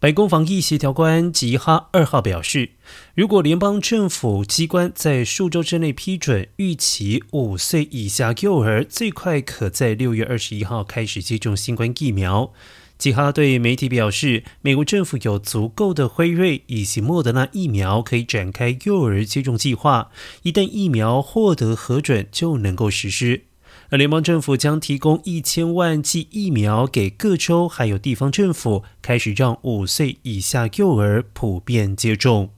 白宫防疫协调官吉哈二号表示，如果联邦政府机关在数周之内批准，预期五岁以下幼儿最快可在六月二十一号开始接种新冠疫苗。吉哈对媒体表示，美国政府有足够的辉瑞以及莫德纳疫苗可以展开幼儿接种计划，一旦疫苗获得核准，就能够实施。而联邦政府将提供一千万剂疫苗给各州还有地方政府，开始让五岁以下幼儿普遍接种。